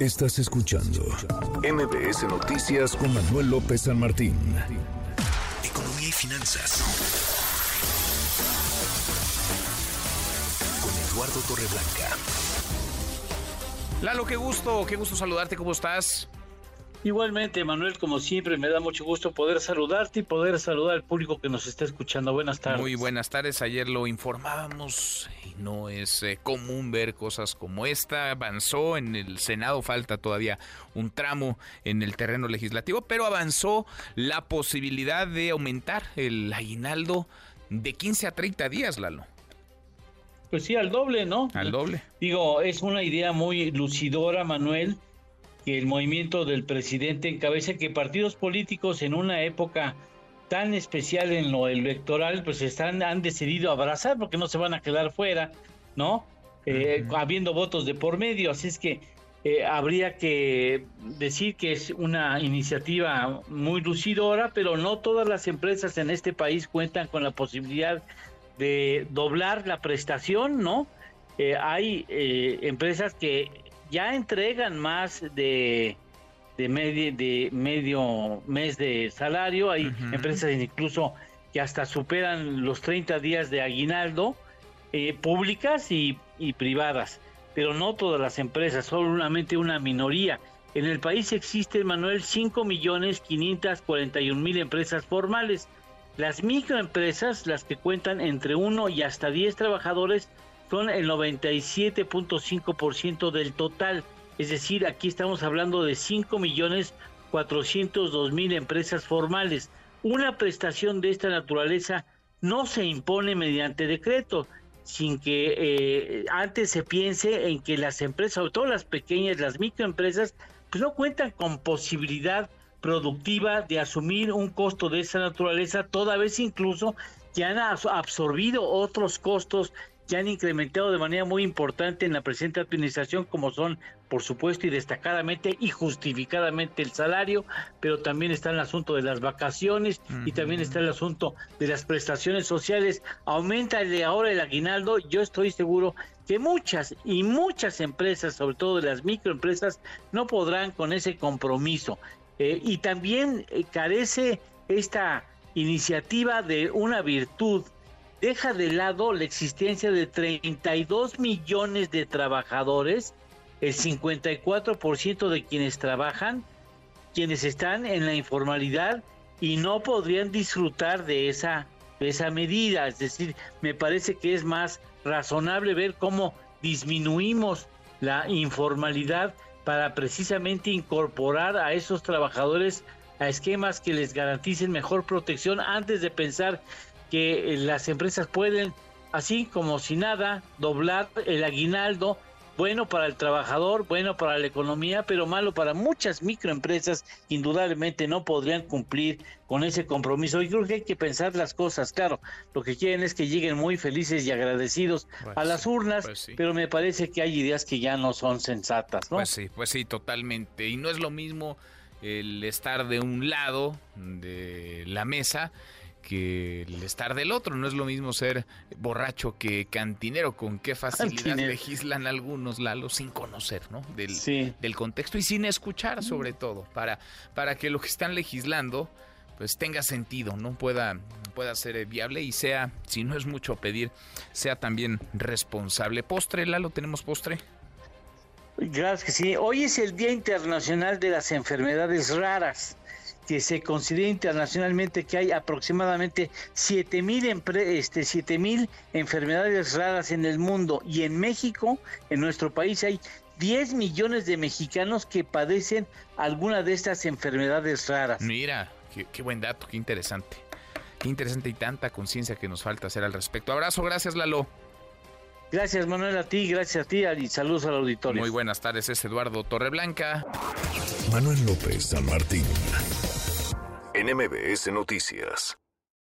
Estás escuchando MBS Noticias con Manuel López San Martín. Economía y finanzas. Con Eduardo Torreblanca. Lalo, qué gusto, qué gusto saludarte, ¿cómo estás? Igualmente, Manuel, como siempre, me da mucho gusto poder saludarte y poder saludar al público que nos está escuchando. Buenas tardes. Muy buenas tardes. Ayer lo informábamos y no es eh, común ver cosas como esta. Avanzó en el Senado, falta todavía un tramo en el terreno legislativo, pero avanzó la posibilidad de aumentar el aguinaldo de 15 a 30 días, Lalo. Pues sí, al doble, ¿no? Al doble. Digo, es una idea muy lucidora, Manuel que el movimiento del presidente encabeza que partidos políticos en una época tan especial en lo electoral, pues están, han decidido abrazar porque no se van a quedar fuera, ¿no? Eh, habiendo votos de por medio, así es que eh, habría que decir que es una iniciativa muy lucidora, pero no todas las empresas en este país cuentan con la posibilidad de doblar la prestación, ¿no? Eh, hay empresas que ya entregan más de, de, medio, de medio mes de salario. Hay empresas incluso que hasta superan los 30 días de aguinaldo, eh, públicas y, y, privadas. Pero no todas las empresas, solamente una minoría. En el país existen, Manuel, 5 millones 541 mil empresas formales. Las microempresas, las que cuentan entre 1 y hasta 10 trabajadores, son el 97.5% del total. Es decir, aquí estamos hablando de 5 millones 402 mil empresas formales. Una prestación de esta naturaleza no se impone mediante decreto, sin que eh, antes se piense en que las empresas, sobre todo las pequeñas, las microempresas, pues no cuentan con posibilidad productiva de asumir un costo de esa naturaleza, toda vez incluso que han absorbido otros costos que han incrementado de manera muy importante en la presente administración, como son, por supuesto, y destacadamente y justificadamente el salario, pero también está el asunto de las vacaciones y también está el asunto de las prestaciones sociales. Aumenta el de ahora el aguinaldo, yo estoy seguro que muchas y muchas empresas, sobre todo de las microempresas, no podrán con ese compromiso. Eh, y también eh, carece esta iniciativa de una virtud deja de lado la existencia de 32 millones de trabajadores, el 54% de quienes trabajan, quienes están en la informalidad y no podrían disfrutar de esa, de esa medida. Es decir, me parece que es más razonable ver cómo disminuimos la informalidad para precisamente incorporar a esos trabajadores a esquemas que les garanticen mejor protección antes de pensar que eh, las empresas pueden, así como si nada, doblar el aguinaldo, bueno para el trabajador, bueno para la economía, pero malo para muchas microempresas, indudablemente no podrían cumplir con ese compromiso. Y creo que hay que pensar las cosas, claro, lo que quieren es que lleguen muy felices y agradecidos pues a las urnas, pues pero me parece que hay ideas que ya no son sensatas, ¿no? Pues sí, pues sí, totalmente. Y no es lo mismo el estar de un lado de la mesa que el estar del otro. No es lo mismo ser borracho que cantinero. Con qué facilidad legislan algunos, Lalo, sin conocer, ¿no? Del, del contexto y sin escuchar, sobre todo, para, para que lo que están legislando pues tenga sentido, no pueda, pueda ser viable y sea, si no es mucho pedir, sea también responsable. Postre, Lalo, ¿tenemos postre? Gracias que sí. Hoy es el Día Internacional de las Enfermedades Raras que se considera internacionalmente que hay aproximadamente 7000 este, enfermedades raras en el mundo y en México, en nuestro país hay 10 millones de mexicanos que padecen alguna de estas enfermedades raras. Mira, qué, buen dato, qué interesante. Qué interesante y tanta conciencia que nos falta hacer al respecto. Abrazo, gracias Lalo. Gracias Manuel a ti, gracias a ti y saludos al auditorio. Muy buenas tardes, es Eduardo Torreblanca. Manuel López San Martín en MBS Noticias.